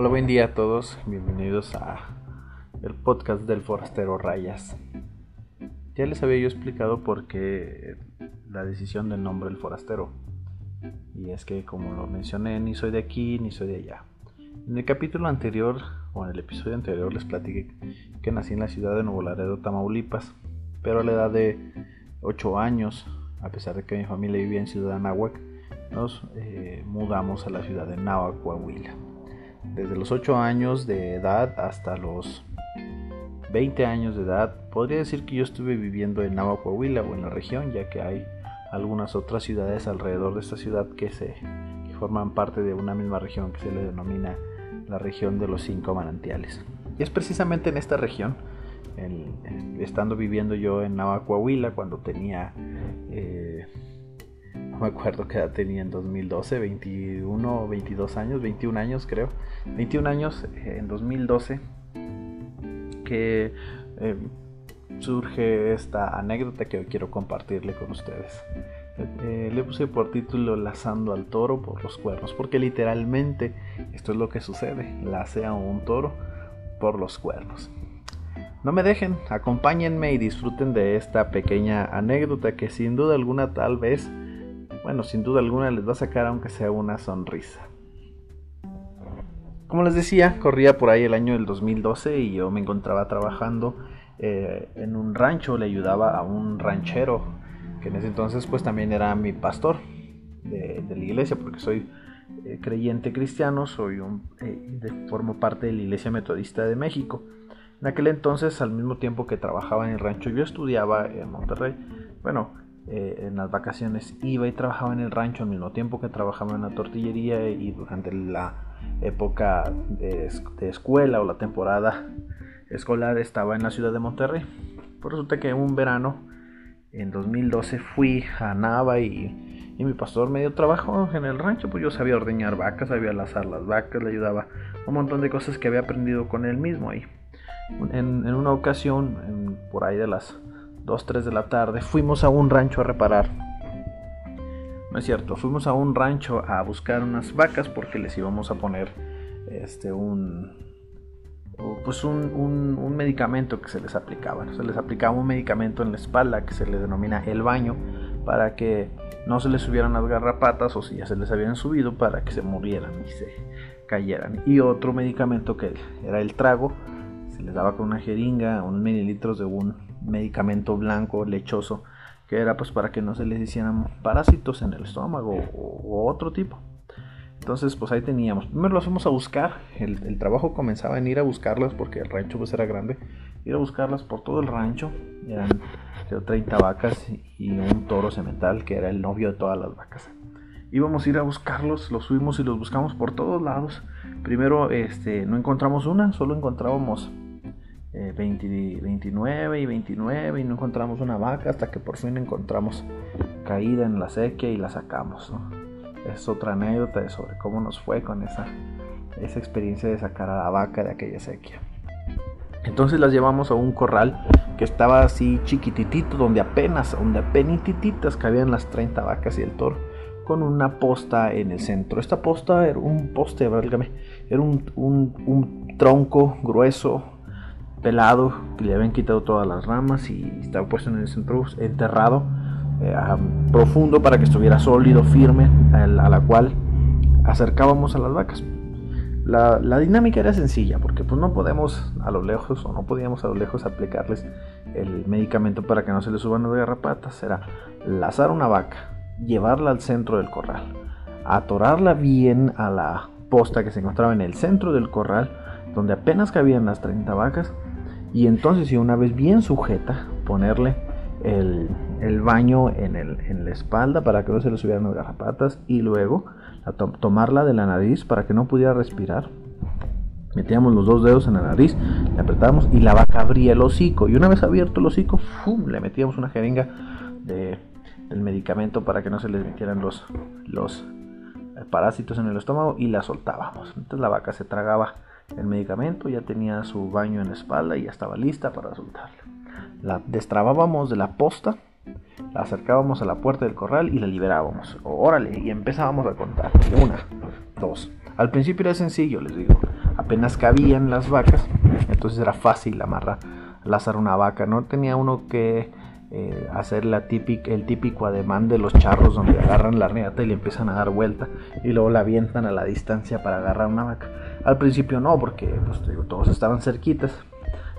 Hola, buen día a todos. Bienvenidos a el podcast del Forastero Rayas. Ya les había yo explicado por qué la decisión del nombre del forastero. Y es que como lo mencioné, ni soy de aquí ni soy de allá. En el capítulo anterior o en el episodio anterior les platiqué que nací en la ciudad de Nuevo Laredo, Tamaulipas, pero a la edad de 8 años, a pesar de que mi familia vivía en Ciudad Anáhuac, nos eh, mudamos a la ciudad de Nahua, Coahuila desde los 8 años de edad hasta los 20 años de edad, podría decir que yo estuve viviendo en Nava, Coahuila o en la región, ya que hay algunas otras ciudades alrededor de esta ciudad que, se, forman parte de una misma región que se le denomina la región de los cinco manantiales. Y es precisamente en esta región, estando viviendo yo en Nava, Coahuila, cuando tenía eh, me acuerdo que edad tenía en 2012, 21 o 22 años, 21 años creo, 21 años eh, en 2012, que eh, surge esta anécdota que hoy quiero compartirle con ustedes. Eh, le puse por título Lazando al toro por los cuernos, porque literalmente esto es lo que sucede, lace a un toro por los cuernos. No me dejen, acompáñenme y disfruten de esta pequeña anécdota que sin duda alguna tal vez bueno, sin duda alguna les va a sacar aunque sea una sonrisa. Como les decía, corría por ahí el año del 2012 y yo me encontraba trabajando eh, en un rancho, le ayudaba a un ranchero, que en ese entonces pues también era mi pastor de, la iglesia, porque soy eh, creyente cristiano, soy un, eh, formo parte de la iglesia metodista de México. En aquel entonces, al mismo tiempo que trabajaba en el rancho, yo estudiaba en Monterrey. Bueno, eh, en las vacaciones iba y trabajaba en el rancho al mismo tiempo que trabajaba en la tortillería y durante la época de, escuela o la temporada escolar estaba en la ciudad de Monterrey. Por resulta que un verano en 2012 fui a Nava y, mi pastor me dio trabajo en el rancho, pues yo sabía ordeñar vacas, sabía lazar las vacas, le ayudaba un montón de cosas que había aprendido con él mismo ahí. En, una ocasión, por ahí de las 2, 3 de la tarde, fuimos a un rancho a reparar. No es cierto, fuimos a un rancho a buscar unas vacas porque les íbamos a poner este un pues un, un, medicamento que se les aplicaba. Se les aplicaba un medicamento en la espalda que se le denomina el baño para que no se les subieran las garrapatas o si ya se les habían subido para que se murieran y se cayeran. Y otro medicamento que era el trago, se les daba con una jeringa, unos mililitros de un medicamento blanco lechoso que era pues para que no se les hicieran parásitos en el estómago o, otro tipo. Entonces pues ahí teníamos. Primero los fuimos a buscar. El, trabajo comenzaba en ir a buscarlas porque el rancho pues era grande. Ir a buscarlas por todo el rancho. Eran 30 vacas y un toro semental que era el novio de todas las vacas. Íbamos a ir a buscarlos, los subimos y los buscamos por todos lados. Primero este, no encontramos una, solo encontrábamos 29 eh, y 29 y no encontramos una vaca hasta que por fin encontramos caída en la sequía y la sacamos. Es otra anécdota sobre cómo nos fue con esa, esa experiencia de sacar a la vaca de aquella sequía. Entonces las llevamos a un corral que estaba así chiquititito, donde apenas, donde apenas cabían las 30 vacas y el toro, con una posta en el centro. Esta posta era un poste, válgame, era un, un tronco grueso, pelado, que le habían quitado todas las ramas y estaba puesto en el centro, enterrado, eh, profundo para que estuviera sólido, firme, a la, cual acercábamos a las vacas. La, dinámica era sencilla, porque pues no podemos a lo lejos, o no podíamos a lo lejos aplicarles el medicamento para que no se les suban las garrapatas. Era lazar una vaca, llevarla al centro del corral, atorarla bien a la posta que se encontraba en el centro del corral, donde apenas cabían las 30 vacas, y entonces, si una vez bien sujeta, ponerle el, baño en, el, en, la espalda para que no se le subieran las garrapatas y luego tomarla de la nariz para que no pudiera respirar. Metíamos los dos dedos en la nariz, le apretábamos y la vaca abría el hocico. Y una vez abierto el hocico, ¡fum! le metíamos una jeringa de, del medicamento para que no se le metieran los, los parásitos en el estómago y la soltábamos. Entonces la vaca se tragaba el medicamento, ya tenía su baño en la espalda y ya estaba lista para soltarla. La destrabábamos de la posta, la acercábamos a la puerta del corral y la liberábamos. Órale, y empezábamos a contar. Una, dos. Al principio era sencillo, les digo. apenas cabían las vacas, entonces era fácil amarrar, lazar una vaca, no tenía uno que eh, hacer la típica, el típico ademán de los charros donde agarran la riata y le empiezan a dar vuelta y luego la avientan a la distancia para agarrar una vaca. Al principio no, porque pues, todos estaban cerquitas,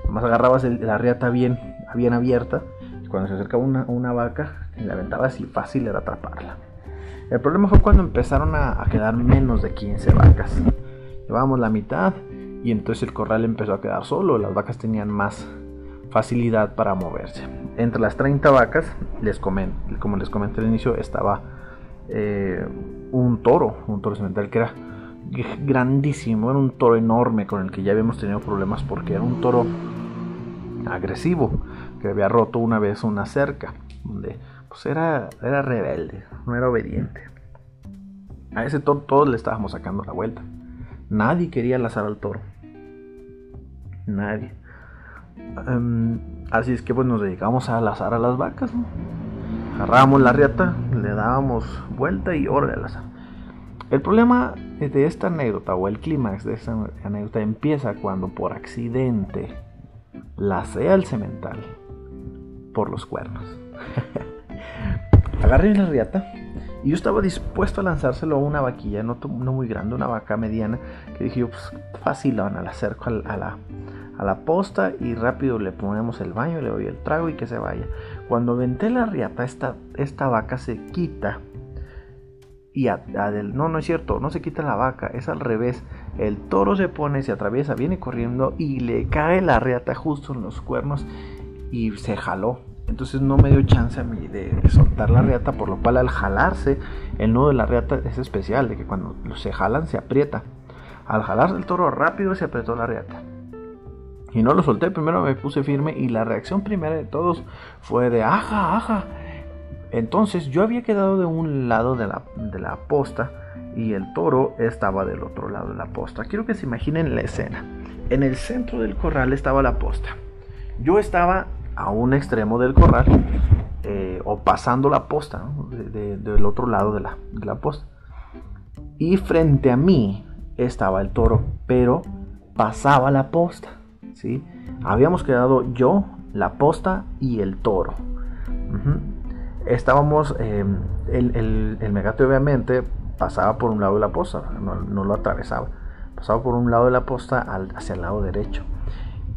nomás agarrabas la riata bien, bien abierta cuando se acercaba una, una vaca, la aventabas y fácil era atraparla. El problema fue cuando empezaron a, a quedar menos de 15 vacas. Llevábamos la mitad y entonces el corral empezó a quedar solo, las vacas tenían más facilidad para moverse. Entre las 30 vacas, les como les comenté al inicio, estaba eh, un toro, un toro cemental que era grandísimo, era un toro enorme con el que ya habíamos tenido problemas porque era un toro agresivo, que había roto una vez una cerca, donde pues era, era rebelde, no era obediente. A ese toro todos le estábamos sacando la vuelta. Nadie quería lazar al toro. Nadie. Em, así es que pues nos dedicamos a lazar a las vacas. Agarrábamos la riata, le dábamos vuelta y hora de lazar. El problema de esta anécdota o el clímax de esta anécdota empieza cuando por accidente lacé al cemental por los cuernos. Agarré la riata y yo estaba dispuesto a lanzárselo a una vaquilla, no, muy grande, una vaca mediana, que dije yo, pues fácil, la acerco a la, a la posta y rápido le ponemos el baño, le doy el trago y que se vaya. Cuando venté la riata, esta, esta vaca se quita. Y no, no es cierto, no se quita la vaca, es al revés. El toro se pone, se atraviesa, viene corriendo y le cae la riata justo en los cuernos y se jaló. Entonces no me dio chance a mí de soltar la riata, por lo cual al jalarse, el nudo de la riata es especial, de que cuando se jalan se aprieta. Al jalarse el toro rápido se apretó la riata. Y no lo solté, primero me puse firme y la reacción primera de todos fue de aja, aja. Entonces yo había quedado de un lado de la, de la posta y el toro estaba del otro lado de la posta. Quiero que se imaginen la escena. En el centro del corral estaba la posta. Yo estaba a un extremo del corral eh, o pasando la posta, del otro lado de la, de la posta. Y frente a mí estaba el toro, pero pasaba la posta. Habíamos quedado yo, la posta y el toro. Estábamos, em, el, megate obviamente pasaba por un lado de la posta, no, lo atravesaba. Pasaba por un lado de la posta hacia el lado derecho.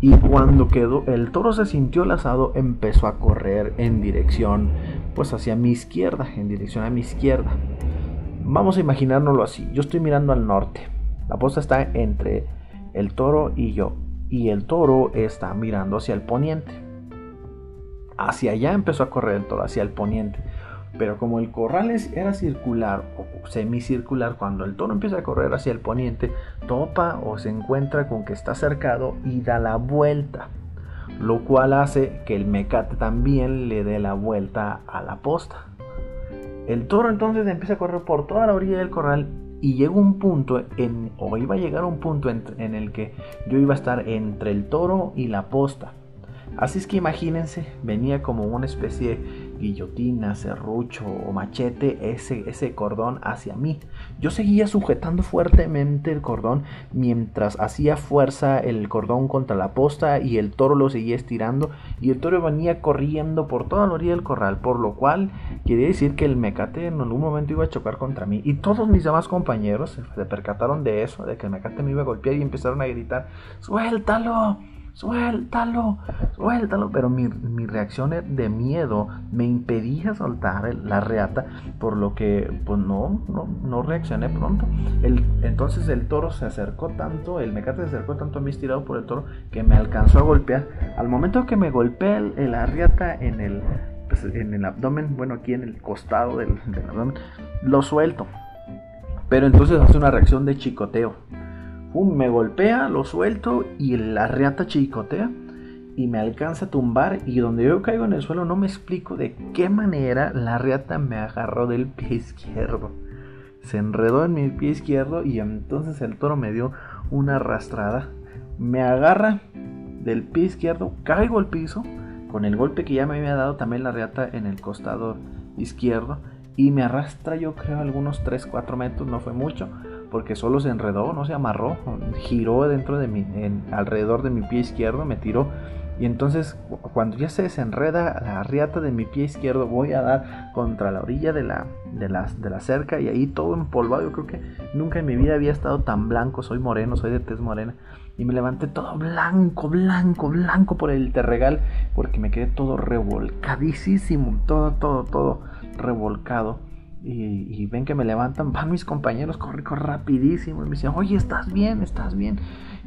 Y cuando quedó, el toro se sintió lazado, empezó a correr en dirección, pues hacia mi izquierda, en dirección a mi izquierda. Vamos a imaginárnoslo así. Yo estoy mirando al norte. La posta está entre el toro y yo y el toro está mirando hacia el poniente. Hacia allá empezó a correr el toro, hacia el poniente. Pero como el corral era circular o semicircular, cuando el toro empieza a correr hacia el poniente, topa o se encuentra con que está cercado y da la vuelta. Lo cual hace que el mecate también le dé la vuelta a la posta. El toro entonces empieza a correr por toda la orilla del corral y llegó un punto en, o iba a llegar un punto en, el que yo iba a estar entre el toro y la posta. Así es que imagínense, venía como una especie de guillotina, serrucho o machete ese, ese cordón hacia mí. Yo seguía sujetando fuertemente el cordón mientras hacía fuerza el cordón contra la posta y el toro lo seguía estirando y el toro venía corriendo por toda la orilla del corral, por lo cual quería decir que el mecate en algún momento iba a chocar contra mí y todos mis demás compañeros se percataron de eso, de que el mecate me iba a golpear y empezaron a gritar, ¡suéltalo! Suéltalo, suéltalo. Pero mi, reacción de miedo me impedía soltar la reata, por lo que pues no, no, reaccioné pronto. El, entonces el toro se acercó tanto, el mecate se acercó tanto a mí estirado por el toro que me alcanzó a golpear. Al momento que me golpea el, riata en el, pues, en el abdomen, bueno, aquí en el costado del, del abdomen, lo suelto. Pero entonces hace una reacción de chicoteo me golpea, lo suelto y la reata chicotea y me alcanza a tumbar y donde yo caigo en el suelo no me explico de qué manera la reata me agarró del pie izquierdo. Se enredó en mi pie izquierdo y entonces el toro me dio una arrastrada. Me agarra del pie izquierdo, caigo al piso con el golpe que ya me había dado también la reata en el costado izquierdo y me arrastra yo creo algunos 3-4 metros, no fue mucho porque solo se enredó, no se amarró, giró dentro de mi, alrededor de mi pie izquierdo, me tiró y entonces cuando ya se desenreda la riata de mi pie izquierdo voy a dar contra la orilla de la, de la, de la cerca y ahí todo empolvado. Yo creo que nunca en mi vida había estado tan blanco, soy moreno, soy de tez morena. Y me levanté todo blanco, blanco, blanco por el terregal porque me quedé todo revolcadísimo, todo, todo, todo revolcado. Y, ven que me levantan, van mis compañeros, corre, corre rapidísimo y me dicen, oye, ¿estás bien? ¿Estás bien?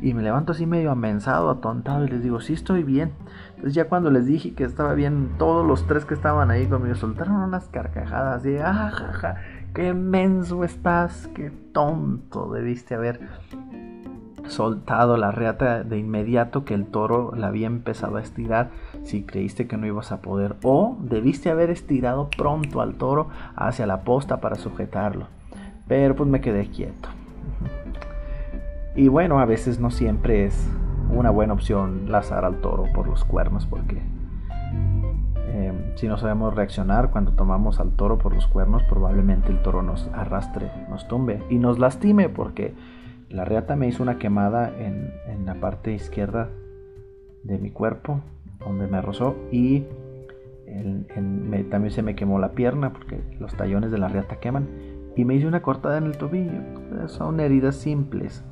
Y me levanto así medio amensado, atontado y les digo, sí estoy bien. Entonces ya cuando les dije que estaba bien, todos los tres que estaban ahí conmigo soltaron unas carcajadas y, ah, ja, qué menso estás, qué tonto debiste haber soltado la reata de inmediato que el toro la había empezado a estirar si creíste que no ibas a poder o debiste haber estirado pronto al toro hacia la posta para sujetarlo. Pero pues me quedé quieto. Y bueno, a veces no siempre es una buena opción lazar al toro por los cuernos porque eh, si no sabemos reaccionar cuando tomamos al toro por los cuernos, probablemente el toro nos arrastre, nos tumbe y nos lastime porque la reata me hizo una quemada en, la parte izquierda de mi cuerpo, donde me rozó y también se me quemó la pierna porque los tallones de la reata queman y me hice una cortada en el tobillo. Son heridas simples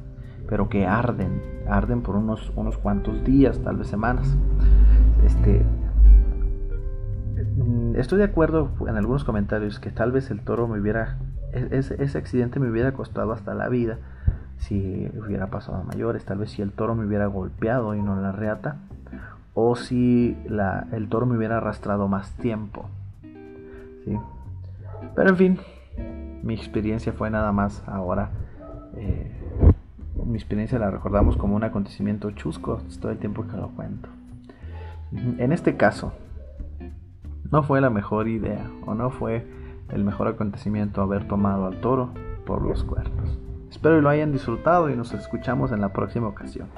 pero que arden, arden por unos, unos cuantos días, tal vez semanas. Este, mm, estoy de acuerdo en algunos comentarios que tal vez el toro me hubiera, e-, ese accidente me hubiera costado hasta la vida si hubiera pasado a mayores, tal vez si el toro me hubiera golpeado y no la reata, o si el toro me hubiera arrastrado más tiempo. ¿sí? Pero en fin, mi experiencia fue nada más ahora eh, mi experiencia la recordamos como un acontecimiento chusco todo el tiempo que lo cuento. En este caso, no fue la mejor idea o no fue el mejor acontecimiento haber tomado al toro por los cuernos. Espero lo hayan disfrutado y nos escuchamos en la próxima ocasión.